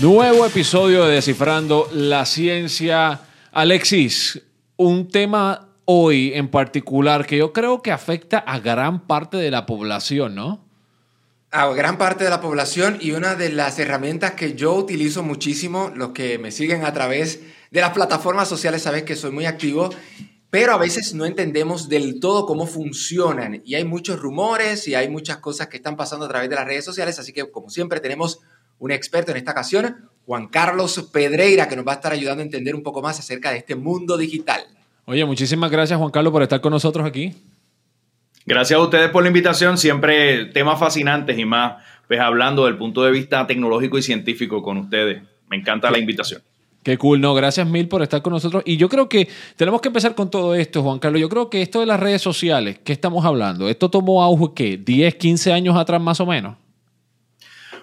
Nuevo episodio de Descifrando la Ciencia. Alexis, un tema hoy en particular que yo creo que afecta a gran parte de la población, ¿no? A gran parte de la población y una de las herramientas que yo utilizo muchísimo, los que me siguen a través de las plataformas sociales, sabes que soy muy activo, pero a veces no entendemos del todo cómo funcionan y hay muchos rumores y hay muchas cosas que están pasando a través de las redes sociales, así que como siempre tenemos un experto en esta ocasión, Juan Carlos Pedreira, que nos va a estar ayudando a entender un poco más acerca de este mundo digital. Oye, muchísimas gracias Juan Carlos por estar con nosotros aquí. Gracias a ustedes por la invitación, siempre temas fascinantes y más, pues hablando del punto de vista tecnológico y científico con ustedes. Me encanta la invitación. Qué cool, no, gracias mil por estar con nosotros. Y yo creo que tenemos que empezar con todo esto, Juan Carlos. Yo creo que esto de las redes sociales, ¿qué estamos hablando? ¿Esto tomó auge qué? ¿10, 15 años atrás más o menos?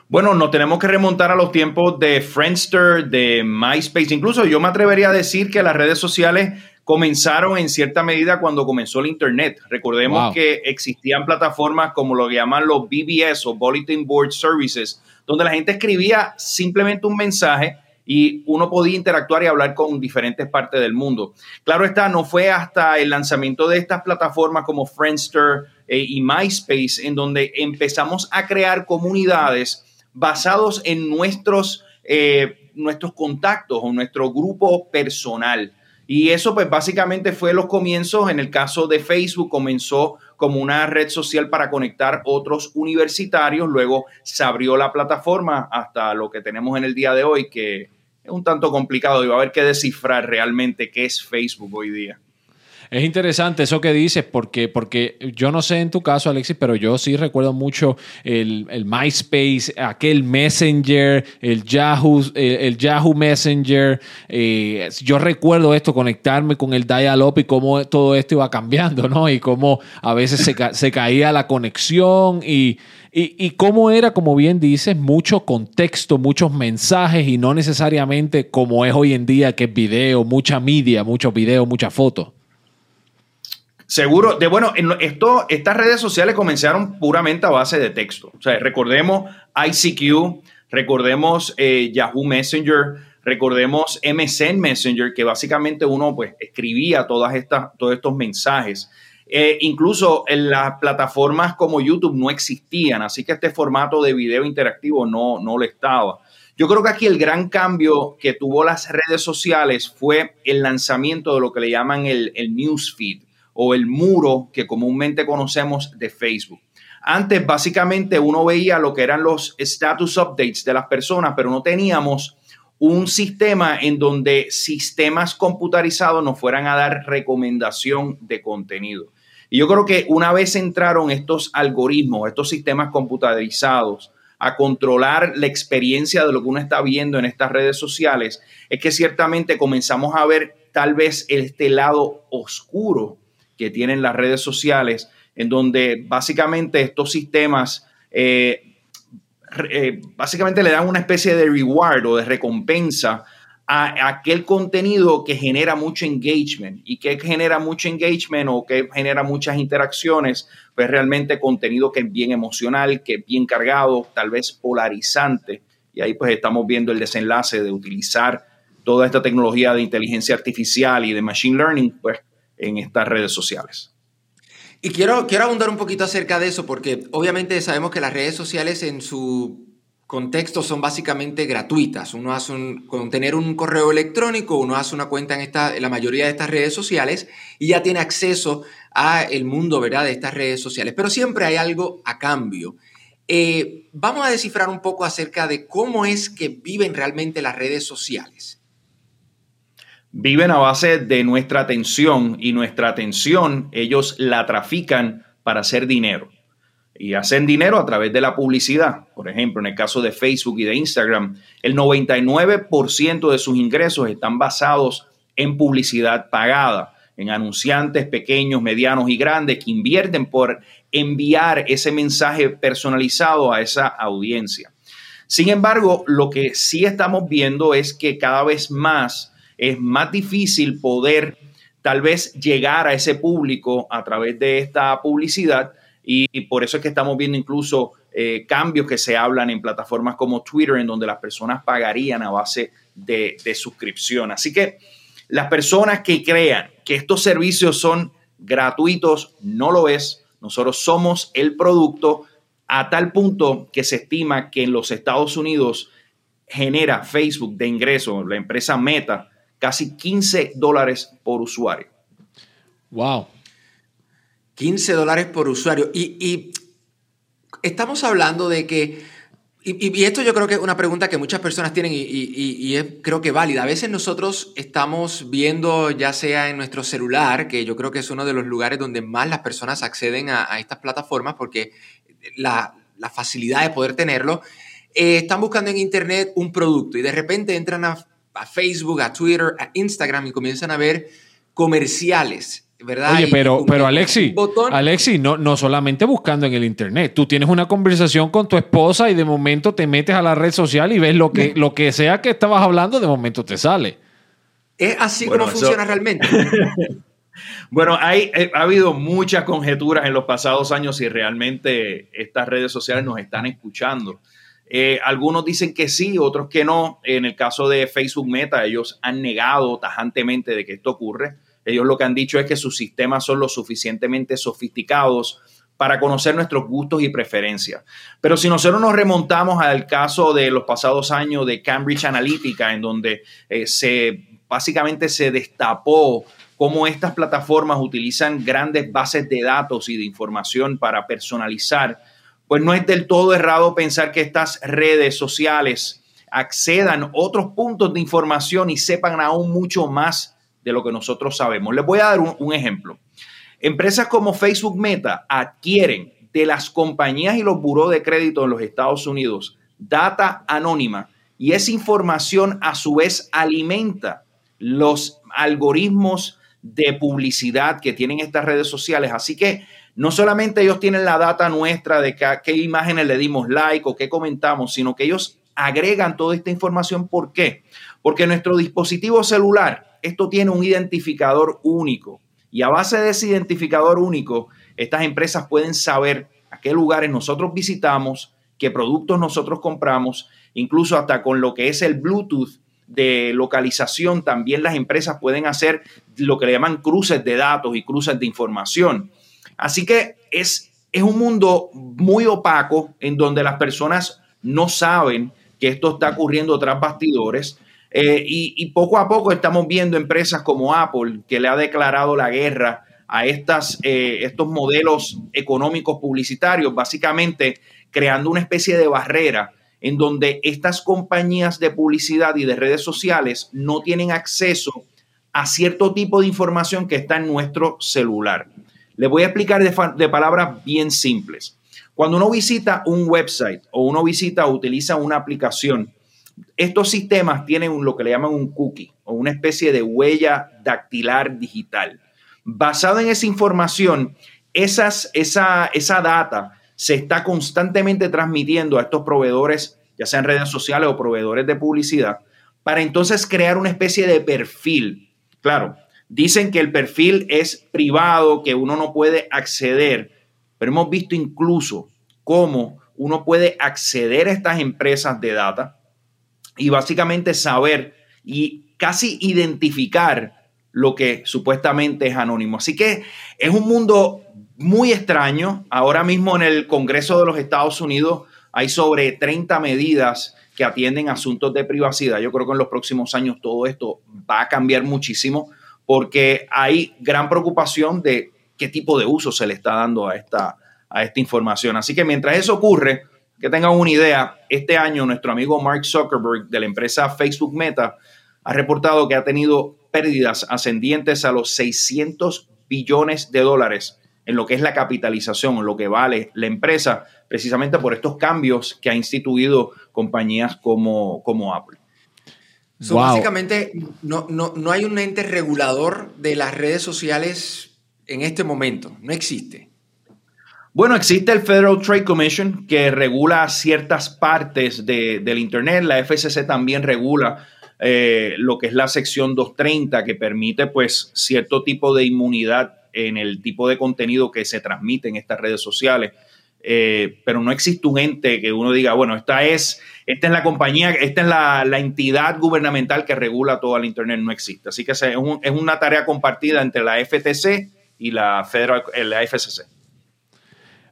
Bueno, nos tenemos que remontar a los tiempos de Friendster, de MySpace. Incluso yo me atrevería a decir que las redes sociales comenzaron en cierta medida cuando comenzó el Internet. Recordemos que existían plataformas como lo que llaman los BBS o Bulletin Board Services, donde la gente escribía simplemente un mensaje y uno podía interactuar y hablar con diferentes partes del mundo. Claro está, no fue hasta el lanzamiento de estas plataformas como Friendster eh, y MySpace en donde empezamos a crear comunidades basados en nuestros, eh, nuestros contactos o nuestro grupo personal. Y eso pues básicamente fue los comienzos. En el caso de Facebook comenzó como una red social para conectar otros universitarios. Luego se abrió la plataforma hasta lo que tenemos en el día de hoy, que es un tanto complicado y va a haber que descifrar realmente qué es Facebook hoy día. Es interesante eso que dices, porque, porque yo no sé en tu caso, Alexis, pero yo sí recuerdo mucho el, MySpace, aquel Messenger, el Yahoo, el, Yahoo Messenger. Eh, yo recuerdo esto, conectarme con el dial-up y cómo todo esto iba cambiando, ¿no? Y cómo a veces se, caía la conexión y, y, y, cómo era, como bien dices, mucho contexto, muchos mensajes y no necesariamente como es hoy en día, que es video, mucha media, muchos videos, muchas fotos. Seguro, de bueno, esto, estas redes sociales comenzaron puramente a base de texto. O sea, recordemos ICQ, recordemos eh, Yahoo Messenger, recordemos MSN Messenger, que básicamente uno pues escribía todas estas, todos estos mensajes. Eh, incluso en las plataformas como YouTube no existían, así que este formato de video interactivo no, no lo estaba. Yo creo que aquí el gran cambio que tuvo las redes sociales fue el lanzamiento de lo que le llaman el, el newsfeed o el muro que comúnmente conocemos de Facebook. Antes básicamente uno veía lo que eran los status updates de las personas, pero no teníamos un sistema en donde sistemas computarizados nos fueran a dar recomendación de contenido. Y yo creo que una vez entraron estos algoritmos, estos sistemas computarizados a controlar la experiencia de lo que uno está viendo en estas redes sociales, es que ciertamente comenzamos a ver tal vez este lado oscuro que tienen las redes sociales, en donde básicamente estos sistemas eh, eh, básicamente le dan una especie de reward o de recompensa a, aquel contenido que genera mucho engagement y que genera mucho engagement o que genera muchas interacciones, pues realmente contenido que es bien emocional, que es bien cargado, tal vez polarizante. Y ahí pues estamos viendo el desenlace de utilizar toda esta tecnología de inteligencia artificial y de machine learning, pues en estas redes sociales. Y quiero, quiero abundar un poquito acerca de eso, porque obviamente sabemos que las redes sociales en su contexto son básicamente gratuitas. Uno hace un, con tener un correo electrónico, uno hace una cuenta en, esta, la mayoría de estas redes sociales y ya tiene acceso a el mundo ¿verdad? de estas redes sociales. Pero siempre hay algo a cambio. Eh, vamos a descifrar un poco acerca de cómo es que viven realmente las redes sociales viven a base de nuestra atención y nuestra atención ellos la trafican para hacer dinero. Y hacen dinero a través de la publicidad. Por ejemplo, en el caso de Facebook y de Instagram, el 99% de sus ingresos están basados en publicidad pagada, en anunciantes pequeños, medianos y grandes que invierten por enviar ese mensaje personalizado a esa audiencia. Sin embargo, lo que sí estamos viendo es que cada vez más es más difícil poder tal vez llegar a ese público a través de esta publicidad Y, por eso es que estamos viendo incluso eh, cambios que se hablan en plataformas como Twitter, en donde las personas pagarían a base de, de suscripción. Así que las personas que crean que estos servicios son gratuitos, no lo es. Nosotros somos el producto a tal punto que se estima que en los Estados Unidos genera Facebook de ingreso, la empresa Meta, casi 15 dólares por usuario. Wow. 15 dólares por usuario. Y, estamos hablando de que, y, esto yo creo que es una pregunta que muchas personas tienen y, es creo que válida. A veces nosotros estamos viendo, ya sea en nuestro celular, que yo creo que es uno de los lugares donde más las personas acceden a, estas plataformas porque la, facilidad de poder tenerlo, eh, están buscando en Internet un producto y de repente entran a Facebook, a Twitter, a Instagram y comienzan a ver comerciales ¿verdad? Oye, pero, pero Alexi, Alexi, no, no solamente buscando en el internet. Tú tienes una conversación con tu esposa y de momento te metes a la red social y ves lo que, lo que sea que estabas hablando, de momento te sale. ¿Es así como funciona realmente? bueno, hay, eh, ha habido muchas conjeturas en los pasados años si realmente estas redes sociales nos están escuchando. Eh, algunos dicen que sí, otros que no. En el caso de Facebook Meta, ellos han negado tajantemente de que esto ocurre. Ellos lo que han dicho es que sus sistemas son lo suficientemente sofisticados para conocer nuestros gustos y preferencias. Pero si nosotros nos remontamos al caso de los pasados años de Cambridge Analytica, en donde eh, se básicamente se destapó cómo estas plataformas utilizan grandes bases de datos y de información para personalizar, pues no es del todo errado pensar que estas redes sociales accedan otros puntos de información y sepan aún mucho más de lo que nosotros sabemos. Les voy a dar un, ejemplo. Empresas como Facebook Meta adquieren de las compañías y los buros de crédito en los Estados Unidos data anónima y esa información a su vez alimenta los algoritmos de publicidad que tienen estas redes sociales. Así que no solamente ellos tienen la data nuestra de qué imágenes le dimos like o qué comentamos, sino que ellos agregan toda esta información. ¿Por qué? Porque nuestro dispositivo celular esto tiene un identificador único. Y a base de ese identificador único, estas empresas pueden saber a qué lugares nosotros visitamos, qué productos nosotros compramos, incluso hasta con lo que es el Bluetooth de localización, también las empresas pueden hacer lo que le llaman cruces de datos y cruces de información. Así que es, es un mundo muy opaco en donde las personas no saben que esto está ocurriendo tras bastidores eh, y, poco a poco estamos viendo empresas como Apple, que le ha declarado la guerra a estas, eh, estos modelos económicos publicitarios, básicamente creando una especie de barrera en donde estas compañías de publicidad y de redes sociales no tienen acceso a cierto tipo de información que está en nuestro celular. Les voy a explicar de, de palabras bien simples. Cuando uno visita un website o uno visita o utiliza una aplicación, estos sistemas tienen lo que le llaman un cookie o una especie de huella dactilar digital. Basado en esa información, esas, esa, esa data se está constantemente transmitiendo a estos proveedores, ya sean redes sociales o proveedores de publicidad, para entonces crear una especie de perfil. Claro, dicen que el perfil es privado, que uno no puede acceder, pero hemos visto incluso cómo uno puede acceder a estas empresas de data y básicamente saber y casi identificar lo que supuestamente es anónimo. Así que es un mundo muy extraño. Ahora mismo en el Congreso de los Estados Unidos hay sobre 30 medidas que atienden asuntos de privacidad. Yo creo que en los próximos años todo esto va a cambiar muchísimo porque hay gran preocupación de qué tipo de uso se le está dando a esta, a esta información. Así que mientras eso ocurre, que tengan una idea, este año nuestro amigo Mark Zuckerberg de la empresa Facebook Meta ha reportado que ha tenido pérdidas ascendientes a los 600 billones de dólares en lo que es la capitalización, en lo que vale la empresa, precisamente por estos cambios que ha instituido compañías como, como Apple. Básicamente, no, no, no hay un ente regulador de las redes sociales en este momento, no existe. Bueno, existe el Federal Trade Commission que regula ciertas partes del Internet. La FCC también regula eh, lo que es la sección 230 que permite pues cierto tipo de inmunidad en el tipo de contenido que se transmite en estas redes sociales. Eh, pero no existe un ente que uno diga, bueno, esta es, esta es la compañía, esta es la, entidad gubernamental que regula todo el Internet, no existe. Así que es, una tarea compartida entre la FTC y la, Federal, la FCC.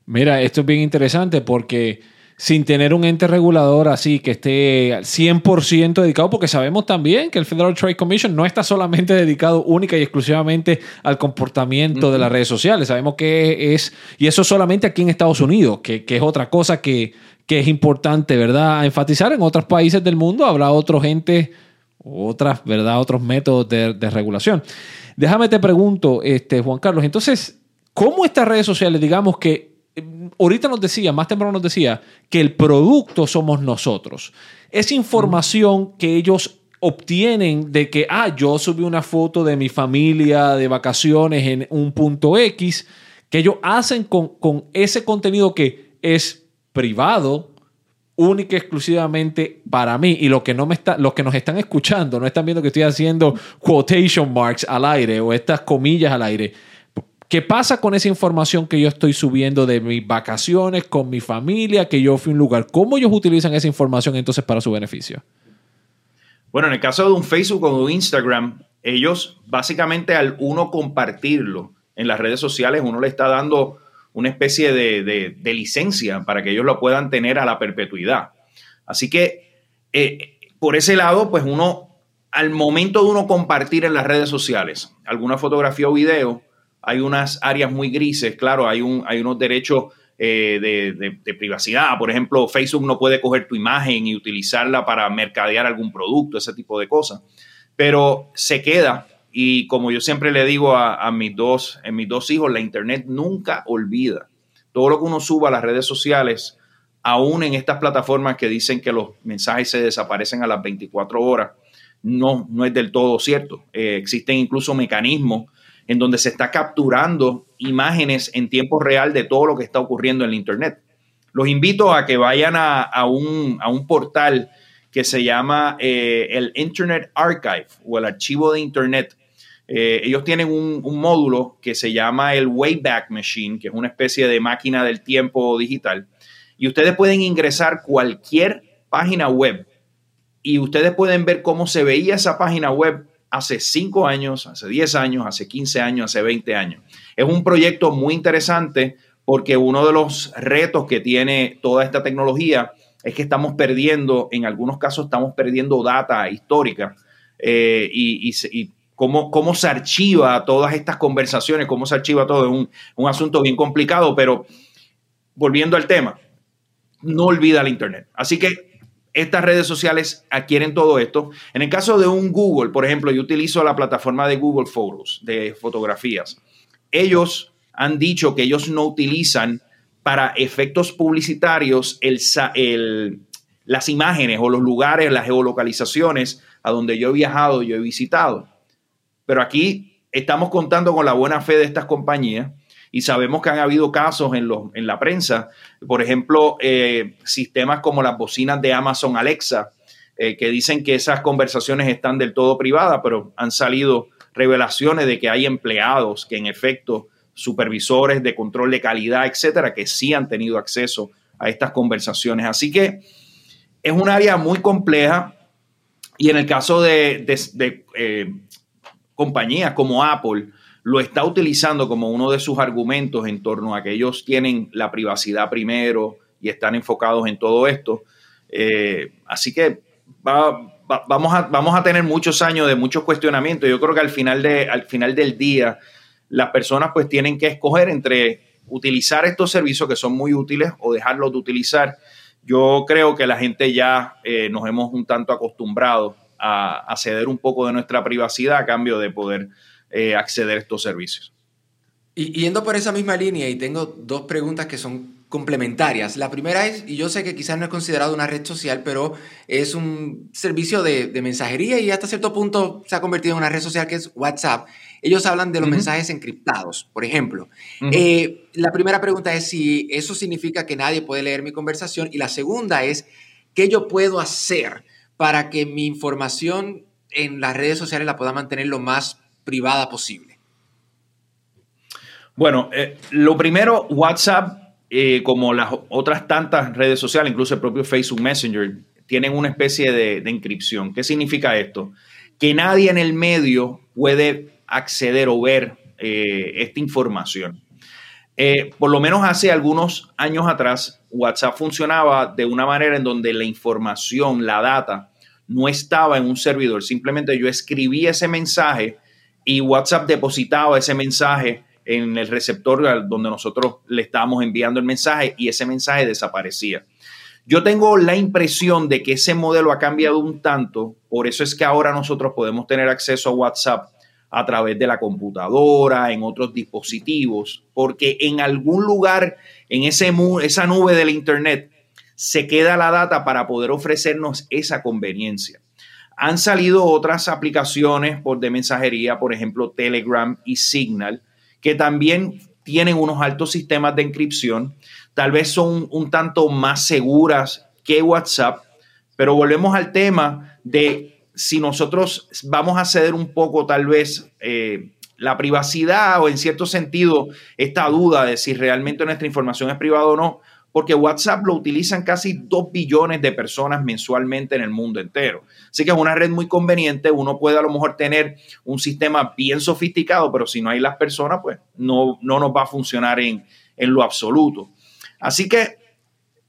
Mira, esto es bien interesante porque sin tener un ente regulador así que esté 100% dedicado, porque sabemos también que el Federal Trade Commission no está solamente dedicado única y exclusivamente al comportamiento de las redes sociales. Sabemos que es, y eso solamente aquí en Estados Unidos, que, es otra cosa que, es importante, ¿verdad? enfatizar en otros países del mundo, habrá otros gente, otras, ¿verdad? Otros métodos de, de regulación. Déjame te pregunto, este, Juan Carlos, entonces, ¿cómo estas redes sociales, digamos que ahorita nos decía, más temprano nos decía, que el producto somos nosotros. Esa información que ellos obtienen de que, ah, yo subí una foto de mi familia de vacaciones en un punto X, que ellos hacen con, ese contenido que es privado, única y exclusivamente para mí y lo que no me está los que nos están escuchando no están viendo que estoy haciendo quotation marks al aire o estas comillas al aire ¿Qué pasa con esa información que yo estoy subiendo de mis vacaciones con mi familia, que yo fui a un lugar? ¿Cómo ellos utilizan esa información entonces para su beneficio? Bueno, en el caso de un Facebook o un Instagram, ellos básicamente al uno compartirlo en las redes sociales, uno le está dando una especie de, licencia para que ellos lo puedan tener a la perpetuidad. Así que eh, por ese lado, pues uno, al momento de uno compartir en las redes sociales alguna fotografía o video, hay unas áreas muy grises, claro, hay, un, hay unos derechos eh, de, privacidad. Por ejemplo, Facebook no puede coger tu imagen y utilizarla para mercadear algún producto, ese tipo de cosas. Pero se queda, y como yo siempre le digo a, mis, dos, en mis dos hijos, la Internet nunca olvida. Todo lo que uno suba a las redes sociales, aún en estas plataformas que dicen que los mensajes se desaparecen a las 24 horas, no, no es del todo cierto. Eh, existen incluso mecanismos en donde se está capturando imágenes en tiempo real de todo lo que está ocurriendo en el Internet. Los invito a que vayan a, un, portal que se llama eh, el Internet Archive o el archivo de Internet. Eh, ellos tienen un, un, módulo que se llama el Wayback Machine, que es una especie de máquina del tiempo digital. Y ustedes pueden ingresar cualquier página web y ustedes pueden ver cómo se veía esa página web hace 5 años, hace 10 años, hace 15 años, hace 20 años. Es un proyecto muy interesante porque uno de los retos que tiene toda esta tecnología es que estamos perdiendo, en algunos casos estamos perdiendo data histórica eh, y, cómo, cómo, se archiva todas estas conversaciones, cómo se archiva todo, es un, un asunto bien complicado, pero volviendo al tema, no olvida el Internet. Así que estas redes sociales adquieren todo esto. En el caso de un Google, por ejemplo, yo utilizo la plataforma de Google Photos, de fotografías. Ellos han dicho que ellos no utilizan para efectos publicitarios las imágenes o los lugares, las geolocalizaciones a donde yo he viajado, yo he visitado. Pero aquí estamos contando con la buena fe de estas compañías y sabemos que han habido casos en, en la prensa, por ejemplo, eh, sistemas como las bocinas de Amazon Alexa, eh, que dicen que esas conversaciones están del todo privadas, pero han salido revelaciones de que hay empleados que en efecto, supervisores de control de calidad, etcétera, que sí han tenido acceso a estas conversaciones. Así que es un área muy compleja y en el caso de, eh, compañías como Apple, lo está utilizando como uno de sus argumentos en torno a que ellos tienen la privacidad primero y están enfocados en todo esto. Eh, así que vamos, a, vamos a tener muchos años de muchos cuestionamientos. Yo creo que al final, de, al final del día las personas pues tienen que escoger entre utilizar estos servicios que son muy útiles o dejarlos de utilizar. Yo creo que la gente ya eh, nos hemos un tanto acostumbrado a, a ceder un poco de nuestra privacidad a cambio de poder eh, acceder a estos servicios. Y yendo por esa misma línea, y tengo dos preguntas que son complementarias. La primera es, y yo sé que quizás no es considerado una red social, pero es un servicio de, mensajería y hasta cierto punto se ha convertido en una red social que es WhatsApp. Ellos hablan de los mensajes encriptados, por ejemplo. Eh, la primera pregunta es si eso significa que nadie puede leer mi conversación y la segunda es, ¿qué yo puedo hacer para que mi información en las redes sociales la pueda mantener lo más privada posible. Bueno, eh, lo primero, WhatsApp, eh, como las otras tantas redes sociales, incluso el propio Facebook Messenger, tienen una especie de, de encripción. ¿Qué significa esto? Que nadie en el medio puede acceder o ver eh, esta información. Por lo menos hace algunos años atrás, WhatsApp funcionaba de una manera en donde la información, la data, no estaba en un servidor. Simplemente yo escribía ese mensaje y WhatsApp depositaba ese mensaje en el receptor donde nosotros le estábamos enviando el mensaje y ese mensaje desaparecía. Yo tengo la impresión de que ese modelo ha cambiado un tanto, por eso es que ahora nosotros podemos tener acceso a WhatsApp a través de la computadora, en otros dispositivos, porque en algún lugar, en ese, esa nube del Internet, se queda la data para poder ofrecernos esa conveniencia. Han salido otras aplicaciones por, de mensajería, por ejemplo Telegram y Signal, que también tienen unos altos sistemas de encripción. Tal vez son un tanto más seguras que WhatsApp, pero volvemos al tema de si nosotros vamos a ceder un poco tal vez eh, la privacidad o en cierto sentido esta duda de si realmente nuestra información es privada o no, porque WhatsApp lo utilizan casi 2 billones de personas mensualmente en el mundo entero. Así que es una red muy conveniente, uno puede a lo mejor tener un sistema bien sofisticado, pero si no hay las personas, pues no, no nos va a funcionar en, en lo absoluto. Así que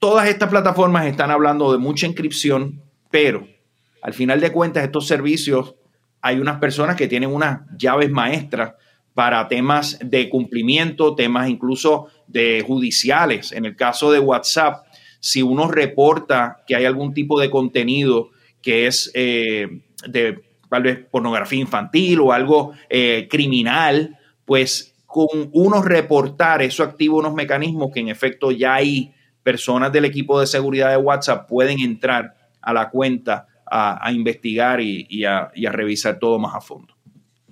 todas estas plataformas están hablando de mucha inscripción, pero al final de cuentas estos servicios hay unas personas que tienen unas llaves maestras para temas de cumplimiento, temas incluso de judiciales. En el caso de WhatsApp, si uno reporta que hay algún tipo de contenido que es eh, de tal vez pornografía infantil o algo eh, criminal, pues con uno reportar, eso activa unos mecanismos que en efecto ya hay personas del equipo de seguridad de WhatsApp pueden entrar a la cuenta a, investigar y, a, revisar todo más a fondo.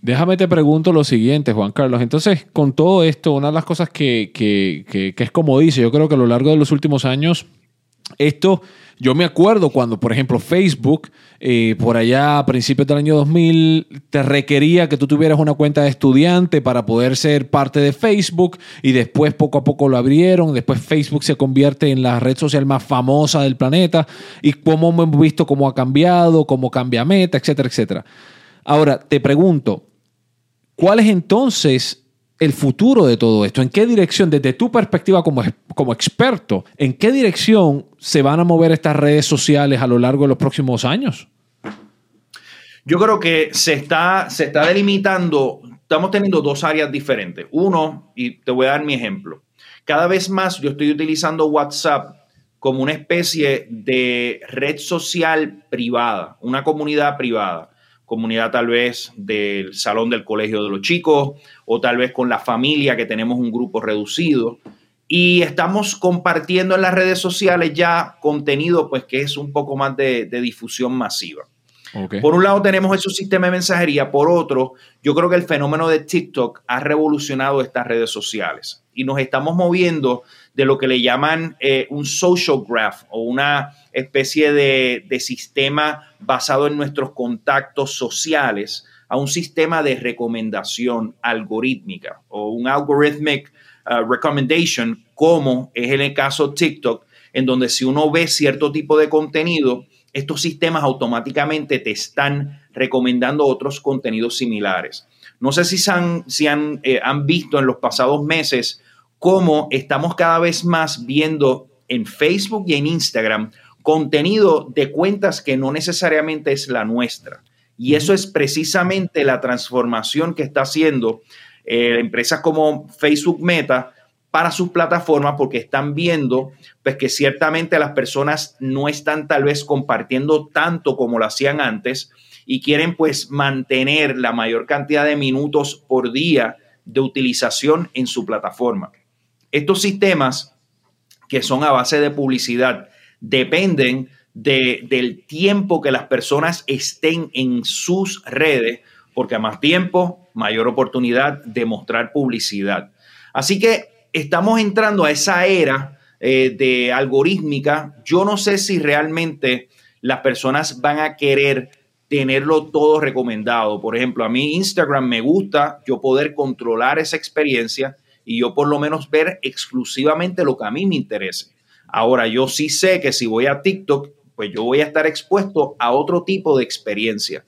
Déjame te pregunto lo siguiente, Juan Carlos. Entonces, con todo esto, una de las cosas que, que es como dice, yo creo que a lo largo de los últimos años, esto yo me acuerdo cuando, por ejemplo, Facebook, eh, por allá a principios del año 2000, te requería que tú tuvieras una cuenta de estudiante para poder ser parte de Facebook y después poco a poco lo abrieron. Después Facebook se convierte en la red social más famosa del planeta y cómo hemos visto cómo ha cambiado, cómo cambia Meta, etcétera, etcétera. Ahora, te pregunto, ¿cuál es entonces el futuro de todo esto? ¿En qué dirección, desde tu perspectiva como, como experto, en qué dirección se van a mover estas redes sociales a lo largo de los próximos años? Yo creo que se está, se está delimitando, estamos teniendo dos áreas diferentes. Uno, y te voy a dar mi ejemplo, cada vez más yo estoy utilizando WhatsApp como una especie de red social privada, una comunidad privada comunidad tal vez del salón del colegio de los chicos o tal vez con la familia que tenemos un grupo reducido. Y estamos compartiendo en las redes sociales ya contenido pues que es un poco más de, difusión masiva. Por un lado tenemos esos sistemas de mensajería, por otro, yo creo que el fenómeno de TikTok ha revolucionado estas redes sociales. Y nos estamos moviendo de lo que le llaman eh, un social graph o una especie de, sistema basado en nuestros contactos sociales a un sistema de recomendación algorítmica o un algorithmic uh, recommendation, como es el caso TikTok, en donde si uno ve cierto tipo de contenido, estos sistemas automáticamente te están recomendando otros contenidos similares. No sé si, han, si han, eh, han visto en los pasados meses cómo estamos cada vez más viendo en Facebook y en Instagram contenido de cuentas que no necesariamente es la nuestra. Y eso es precisamente la transformación que está haciendo eh, empresas como Facebook Meta para sus plataformas porque están viendo pues, que ciertamente las personas no están tal vez compartiendo tanto como lo hacían antes y quieren pues mantener la mayor cantidad de minutos por día de utilización en su plataforma. Estos sistemas que son a base de publicidad dependen del tiempo que las personas estén en sus redes, porque a más tiempo, mayor oportunidad de mostrar publicidad. Así que estamos entrando a esa era eh, de algorítmica. Yo no sé si realmente las personas van a querer tenerlo todo recomendado. Por ejemplo, a mí Instagram me gusta yo poder controlar esa experiencia y yo por lo menos ver exclusivamente lo que a mí me interese. Ahora, yo sí sé que si voy a TikTok, pues yo voy a estar expuesto a otro tipo de experiencia.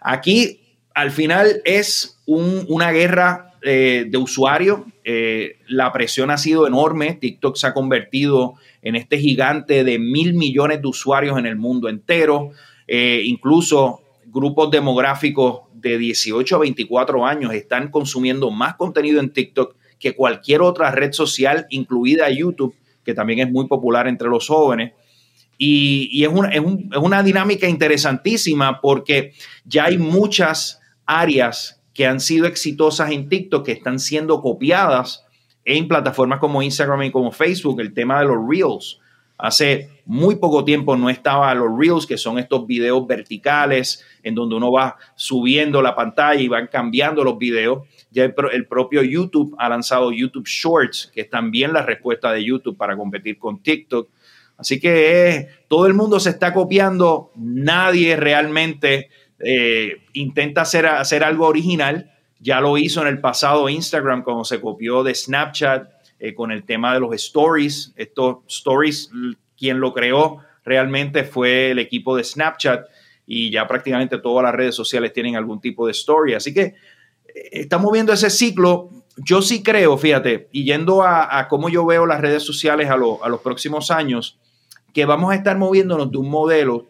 Aquí, al final, es una guerra eh, de usuario. Eh, la presión ha sido enorme. TikTok se ha convertido en este gigante de mil millones de usuarios en el mundo entero. Eh, incluso grupos demográficos de 18 a 24 años están consumiendo más contenido en TikTok que cualquier otra red social, incluida YouTube, que también es muy popular entre los jóvenes. Y, es, una, dinámica interesantísima porque ya hay muchas áreas que han sido exitosas en TikTok que están siendo copiadas en plataformas como Instagram y como Facebook, el tema de los Reels. Hace muy poco tiempo no estaba los Reels, que son estos videos verticales en donde uno va subiendo la pantalla y van cambiando los videos. Ya el, propio YouTube ha lanzado YouTube Shorts, que es también la respuesta de YouTube para competir con TikTok. Así que todo el mundo se está copiando, nadie realmente eh, intenta hacer, hacer algo original. Ya lo hizo en el pasado Instagram cuando se copió de Snapchat eh, con el tema de los stories. Estos stories, quien lo creó realmente fue el equipo de Snapchat y ya prácticamente todas las redes sociales tienen algún tipo de story. Así que eh, estamos viendo ese ciclo. Yo sí creo, fíjate, y yendo a, cómo yo veo las redes sociales a, a los próximos años, que vamos a estar moviéndonos de un modelo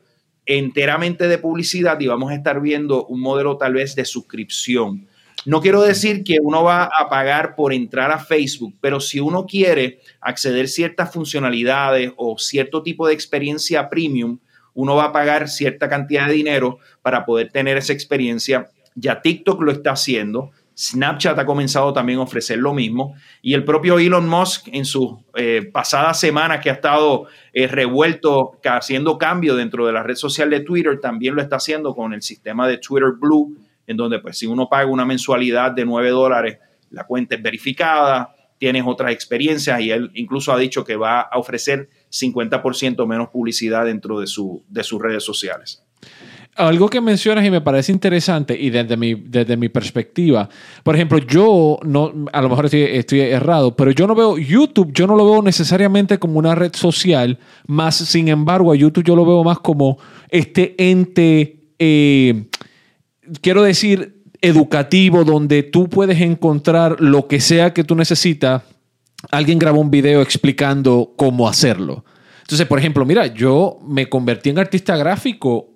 enteramente de publicidad y vamos a estar viendo un modelo tal vez de suscripción. No quiero decir que uno va a pagar por entrar a Facebook, pero si uno quiere acceder a ciertas funcionalidades o cierto tipo de experiencia premium, uno va a pagar cierta cantidad de dinero para poder tener esa experiencia. Ya TikTok lo está haciendo. Snapchat ha comenzado también a ofrecer lo mismo y el propio Elon Musk en sus eh, pasadas semanas que ha estado eh, revuelto haciendo cambio dentro de la red social de Twitter también lo está haciendo con el sistema de Twitter Blue en donde pues si uno paga una mensualidad de 9 dólares, la cuenta es verificada, tienes otras experiencias y él incluso ha dicho que va a ofrecer 50% menos publicidad dentro de, su, de sus redes sociales. Algo que mencionas y me parece interesante y desde mi, desde mi perspectiva, por ejemplo, yo no, a lo mejor estoy, errado, pero yo no veo YouTube, yo no lo veo necesariamente como una red social, más sin embargo a YouTube yo lo veo más como este ente... Eh, quiero decir, educativo, donde tú puedes encontrar lo que sea que tú necesitas. Alguien grabó un video explicando cómo hacerlo. Entonces, por ejemplo, mira, yo me convertí en artista gráfico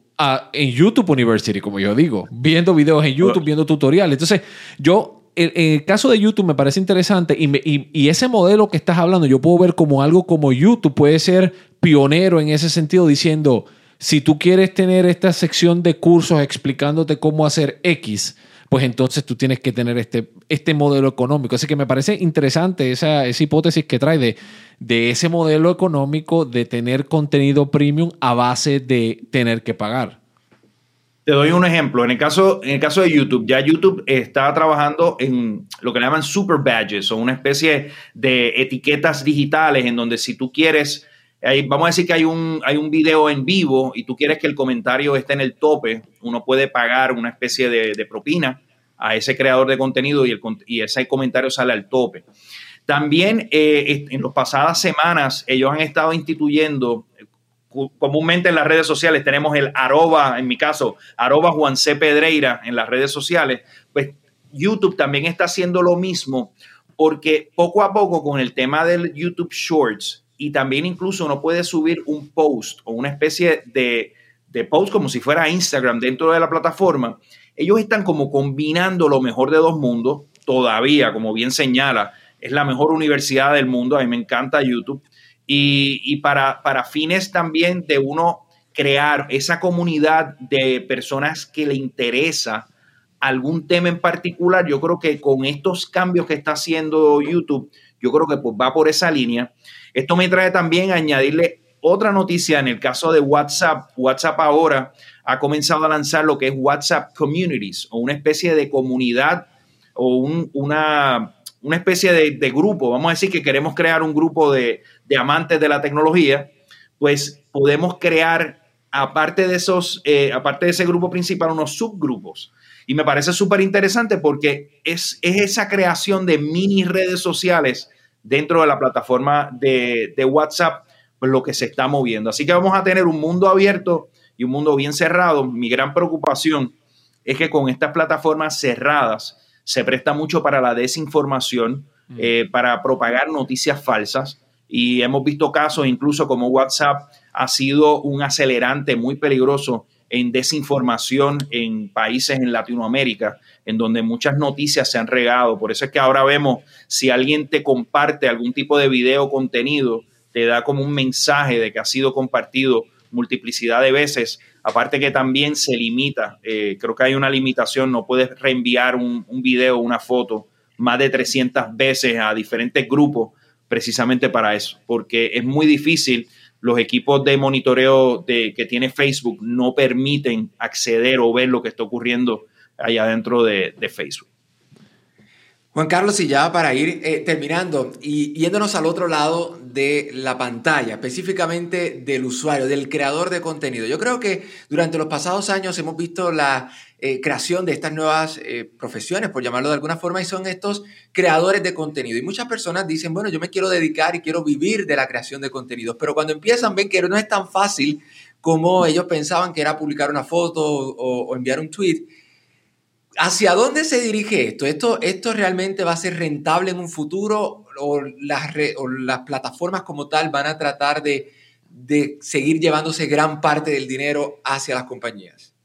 en YouTube University, como yo digo, viendo videos en YouTube, viendo tutoriales. Entonces, yo, en, el caso de YouTube me parece interesante y, y, ese modelo que estás hablando, yo puedo ver como algo como YouTube puede ser pionero en ese sentido, diciendo, si tú quieres tener esta sección de cursos explicándote cómo hacer X, pues entonces tú tienes que tener este, este modelo económico. Así que me parece interesante esa, esa hipótesis que trae de, de ese modelo económico de tener contenido premium a base de tener que pagar. Te doy un ejemplo. En el, caso, en el caso de YouTube, ya YouTube está trabajando en lo que le llaman super badges o una especie de etiquetas digitales en donde si tú quieres vamos a decir que hay un, hay un video en vivo y tú quieres que el comentario esté en el tope, uno puede pagar una especie de, propina a ese creador de contenido y, ese comentario sale al tope. También eh, en las pasadas semanas ellos han estado instituyendo, comúnmente en las redes sociales tenemos el arroba, en mi caso, arroba Juan C. Pedreira en las redes sociales, pues YouTube también está haciendo lo mismo porque poco a poco con el tema del YouTube Shorts, y también incluso uno puede subir un post o una especie de, post como si fuera Instagram dentro de la plataforma. Ellos están como combinando lo mejor de dos mundos, todavía, como bien señala, es la mejor universidad del mundo, a mí me encanta YouTube, y, para, para fines también de uno crear esa comunidad de personas que le interesa algún tema en particular, yo creo que con estos cambios que está haciendo YouTube, yo creo que pues va por esa línea. Esto me trae también a añadirle otra noticia en el caso de WhatsApp. WhatsApp ahora ha comenzado a lanzar lo que es WhatsApp Communities o una especie de comunidad o una, especie de, grupo. Vamos a decir que queremos crear un grupo de, amantes de la tecnología, pues podemos crear, aparte de esos, eh, aparte de ese grupo principal, unos subgrupos Y me parece súper interesante porque es, es, esa creación de mini redes sociales dentro de la plataforma de, de WhatsApp pues, lo que se está moviendo. Así que vamos a tener un mundo abierto y un mundo bien cerrado. Mi gran preocupación es que con estas plataformas cerradas se presta mucho para la desinformación, mm. eh, para propagar noticias falsas. Y hemos visto casos incluso como WhatsApp ha sido un acelerante muy peligroso en desinformación en países en Latinoamérica, en donde muchas noticias se han regado. Por eso es que ahora vemos si alguien te comparte algún tipo de video contenido, te da como un mensaje de que ha sido compartido multiplicidad de veces, aparte que también se limita, eh, creo que hay una limitación, no puedes reenviar un, un video, una foto más de 300 veces a diferentes grupos precisamente para eso, porque es muy difícil, los equipos de monitoreo de, que tiene Facebook no permiten acceder o ver lo que está ocurriendo allá dentro de Facebook. Juan Carlos, y ya para ir eh, terminando y yéndonos al otro lado de la pantalla, específicamente del usuario, del creador de contenido. Yo creo que durante los pasados años hemos visto la eh, creación de estas nuevas eh, profesiones, por llamarlo de alguna forma, y son estos creadores de contenido. Y muchas personas dicen, bueno, yo me quiero dedicar y quiero vivir de la creación de contenidos, pero cuando empiezan ven que no es tan fácil como ellos pensaban que era publicar una foto o, enviar un tweet. ¿Hacia dónde se dirige esto? esto? ¿Esto realmente va a ser rentable en un futuro o las, las plataformas como tal van a tratar de, seguir llevándose gran parte del dinero hacia las compañías?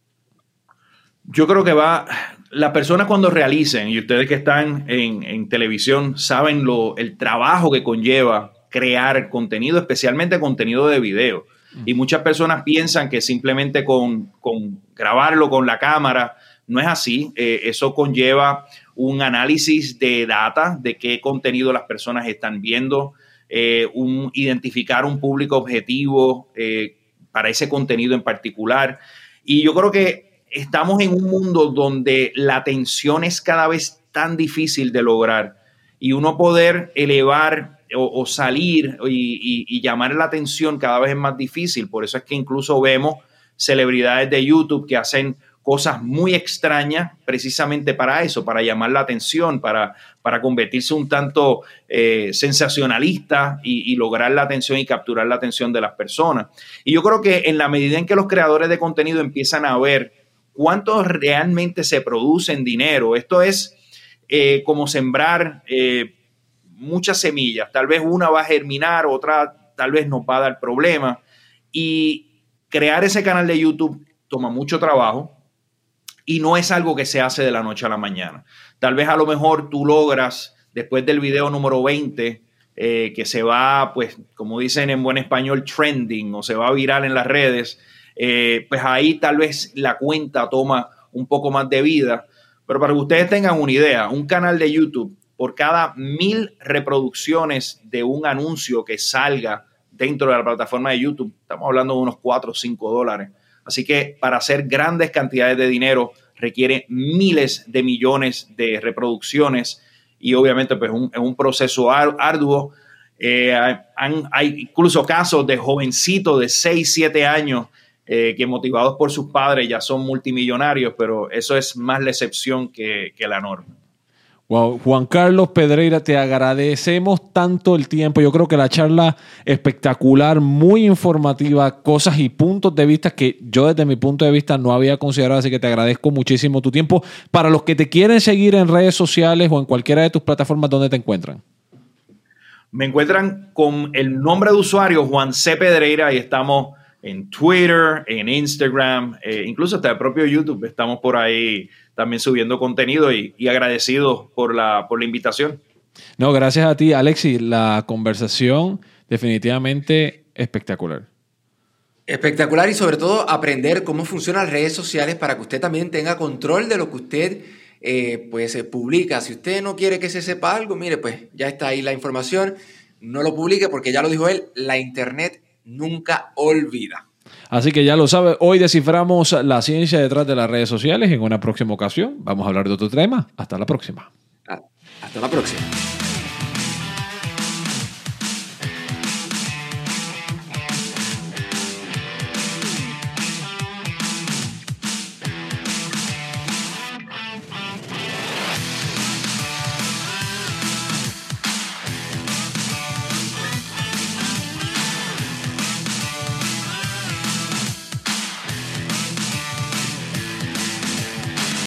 Yo creo que va, las personas cuando realicen, y ustedes que están en, televisión saben lo, el trabajo que conlleva crear contenido, especialmente contenido de video. Y muchas personas piensan que simplemente con, con grabarlo con la cámara, no es así. Eh, eso conlleva un análisis de data, de qué contenido las personas están viendo, eh, un, identificar un público objetivo eh, para ese contenido en particular. Y yo creo que estamos en un mundo donde la atención es cada vez tan difícil de lograr y uno poder elevar o, salir y, y, llamar la atención cada vez es más difícil. Por eso es que incluso vemos celebridades de YouTube que hacen cosas muy extrañas precisamente para eso, para llamar la atención, para, para convertirse un tanto eh, sensacionalista y, lograr la atención y capturar la atención de las personas. Y yo creo que en la medida en que los creadores de contenido empiezan a ver cuánto realmente se produce en dinero, esto es eh, como sembrar eh, muchas semillas, tal vez una va a germinar, otra tal vez nos va a dar problemas. Y crear ese canal de YouTube toma mucho trabajo, y no es algo que se hace de la noche a la mañana. Tal vez a lo mejor tú logras, después del video número 20, eh, que se va, pues, como dicen en buen español, trending o se va viral en las redes, eh, pues ahí tal vez la cuenta toma un poco más de vida. Pero para que ustedes tengan una idea, un canal de YouTube, por cada mil reproducciones de un anuncio que salga dentro de la plataforma de YouTube, estamos hablando de unos 4 o 5 dólares. Así que para hacer grandes cantidades de dinero requiere miles de millones de reproducciones y obviamente pues es un proceso arduo. Eh, hay incluso casos de jovencitos de 6, 7 años eh, que motivados por sus padres ya son multimillonarios, pero eso es más la excepción que la norma. Juan Carlos Pedreira, te agradecemos tanto el tiempo. Yo creo que la charla espectacular, muy informativa, cosas y puntos de vista que yo desde mi punto de vista no había considerado, así que te agradezco muchísimo tu tiempo. Para los que te quieren seguir en redes sociales o en cualquiera de tus plataformas, ¿dónde te encuentran? Me encuentran con el nombre de usuario Juan C. Pedreira y estamos en Twitter, en Instagram, eh, incluso hasta el propio YouTube. Estamos por ahí también subiendo contenido y, agradecido por la, por la invitación. No, gracias a ti, Alexi. La conversación definitivamente espectacular. Espectacular y sobre todo aprender cómo funcionan las redes sociales para que usted también tenga control de lo que usted eh, pues eh, publica. Si usted no quiere que se sepa algo, mire, pues ya está ahí la información. No lo publique porque ya lo dijo él, la internet nunca olvida. Así que ya lo sabe, hoy desciframos la ciencia detrás de las redes sociales. En una próxima ocasión vamos a hablar de otro tema. Hasta la próxima. Hasta la próxima.